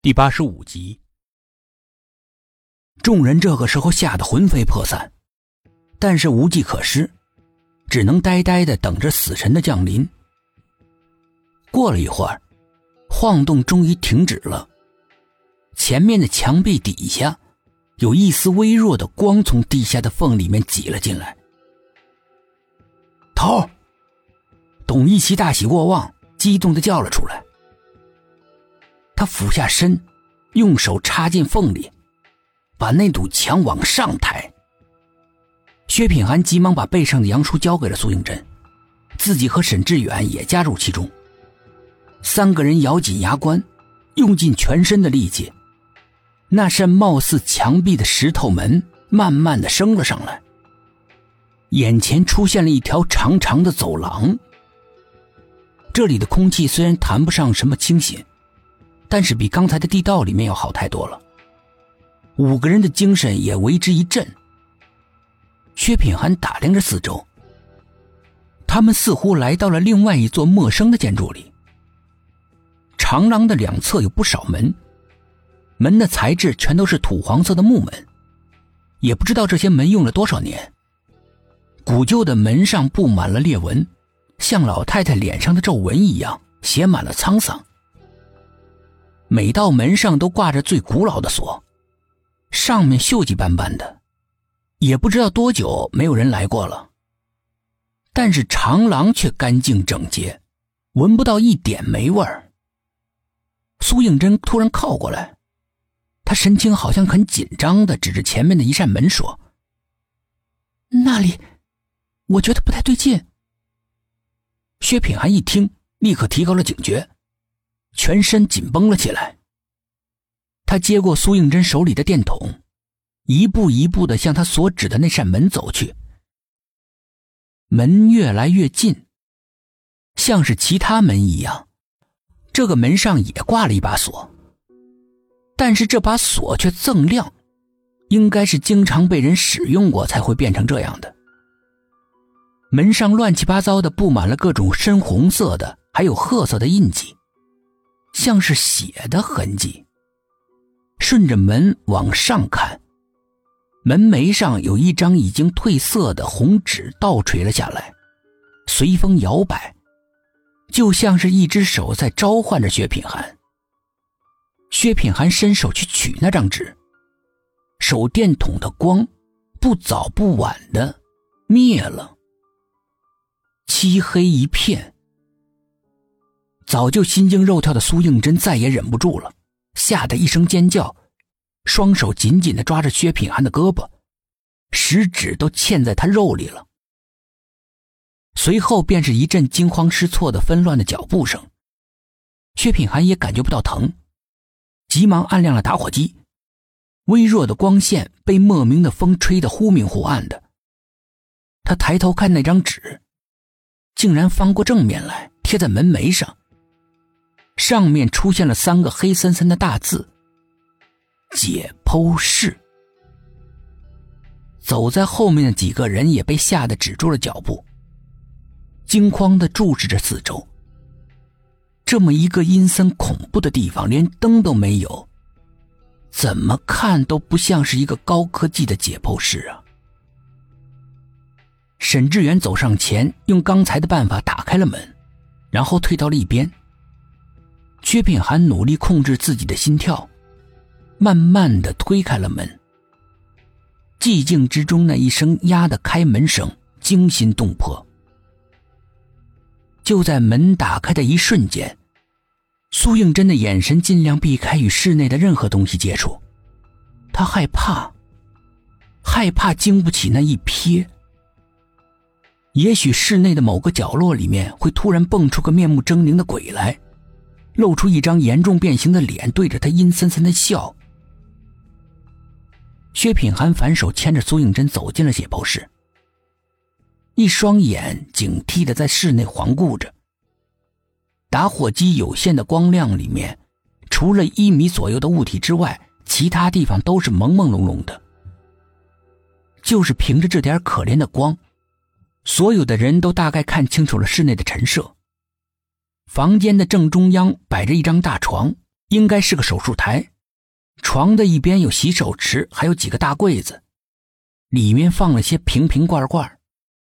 第八十五集，众人这个时候吓得魂飞魄散，但是无计可施，只能呆呆的等着死神的降临。过了一会儿，晃动终于停止了，前面的墙壁底下有一丝微弱的光从地下的缝里面挤了进来。头，董一奇大喜过望，激动的叫了出来。他俯下身，用手插进缝里，把那堵墙往上抬。薛品涵急忙把背上的杨叔交给了苏应真，自己和沈志远也加入其中。三个人咬紧牙关，用尽全身的力气，那扇貌似墙壁的石头门慢慢的升了上来。眼前出现了一条长长的走廊。这里的空气虽然谈不上什么清新。但是比刚才的地道里面要好太多了。五个人的精神也为之一振。薛品涵打量着四周，他们似乎来到了另外一座陌生的建筑里。长廊的两侧有不少门，门的材质全都是土黄色的木门，也不知道这些门用了多少年。古旧的门上布满了裂纹，像老太太脸上的皱纹一样，写满了沧桑。每道门上都挂着最古老的锁，上面锈迹斑斑的，也不知道多久没有人来过了。但是长廊却干净整洁，闻不到一点霉味儿。苏应真突然靠过来，他神情好像很紧张的指着前面的一扇门说：“那里，我觉得不太对劲。”薛品涵一听，立刻提高了警觉。全身紧绷了起来。他接过苏应真手里的电筒，一步一步的向他所指的那扇门走去。门越来越近，像是其他门一样，这个门上也挂了一把锁，但是这把锁却锃亮，应该是经常被人使用过才会变成这样的。门上乱七八糟的布满了各种深红色的，还有褐色的印记。像是血的痕迹。顺着门往上看，门楣上有一张已经褪色的红纸倒垂了下来，随风摇摆，就像是一只手在召唤着薛品涵。薛品涵伸手去取那张纸，手电筒的光不早不晚的灭了，漆黑一片。早就心惊肉跳的苏应真再也忍不住了，吓得一声尖叫，双手紧紧的抓着薛品涵的胳膊，食指都嵌在他肉里了。随后便是一阵惊慌失措的纷乱的脚步声，薛品涵也感觉不到疼，急忙按亮了打火机，微弱的光线被莫名的风吹得忽明忽暗的。他抬头看那张纸，竟然翻过正面来，贴在门楣上。上面出现了三个黑森森的大字：“解剖室。”走在后面的几个人也被吓得止住了脚步，惊慌的注视着四周。这么一个阴森恐怖的地方，连灯都没有，怎么看都不像是一个高科技的解剖室啊！沈志远走上前，用刚才的办法打开了门，然后退到了一边。薛品涵努力控制自己的心跳，慢慢的推开了门。寂静之中，那一声压的开门声惊心动魄。就在门打开的一瞬间，苏应真的眼神尽量避开与室内的任何东西接触，他害怕，害怕经不起那一瞥。也许室内的某个角落里面会突然蹦出个面目狰狞的鬼来。露出一张严重变形的脸，对着他阴森森的笑。薛品涵反手牵着苏应真走进了解剖室，一双眼警惕的在室内环顾着。打火机有限的光亮里面，除了一米左右的物体之外，其他地方都是朦朦胧胧的。就是凭着这点可怜的光，所有的人都大概看清楚了室内的陈设。房间的正中央摆着一张大床，应该是个手术台。床的一边有洗手池，还有几个大柜子，里面放了些瓶瓶罐罐。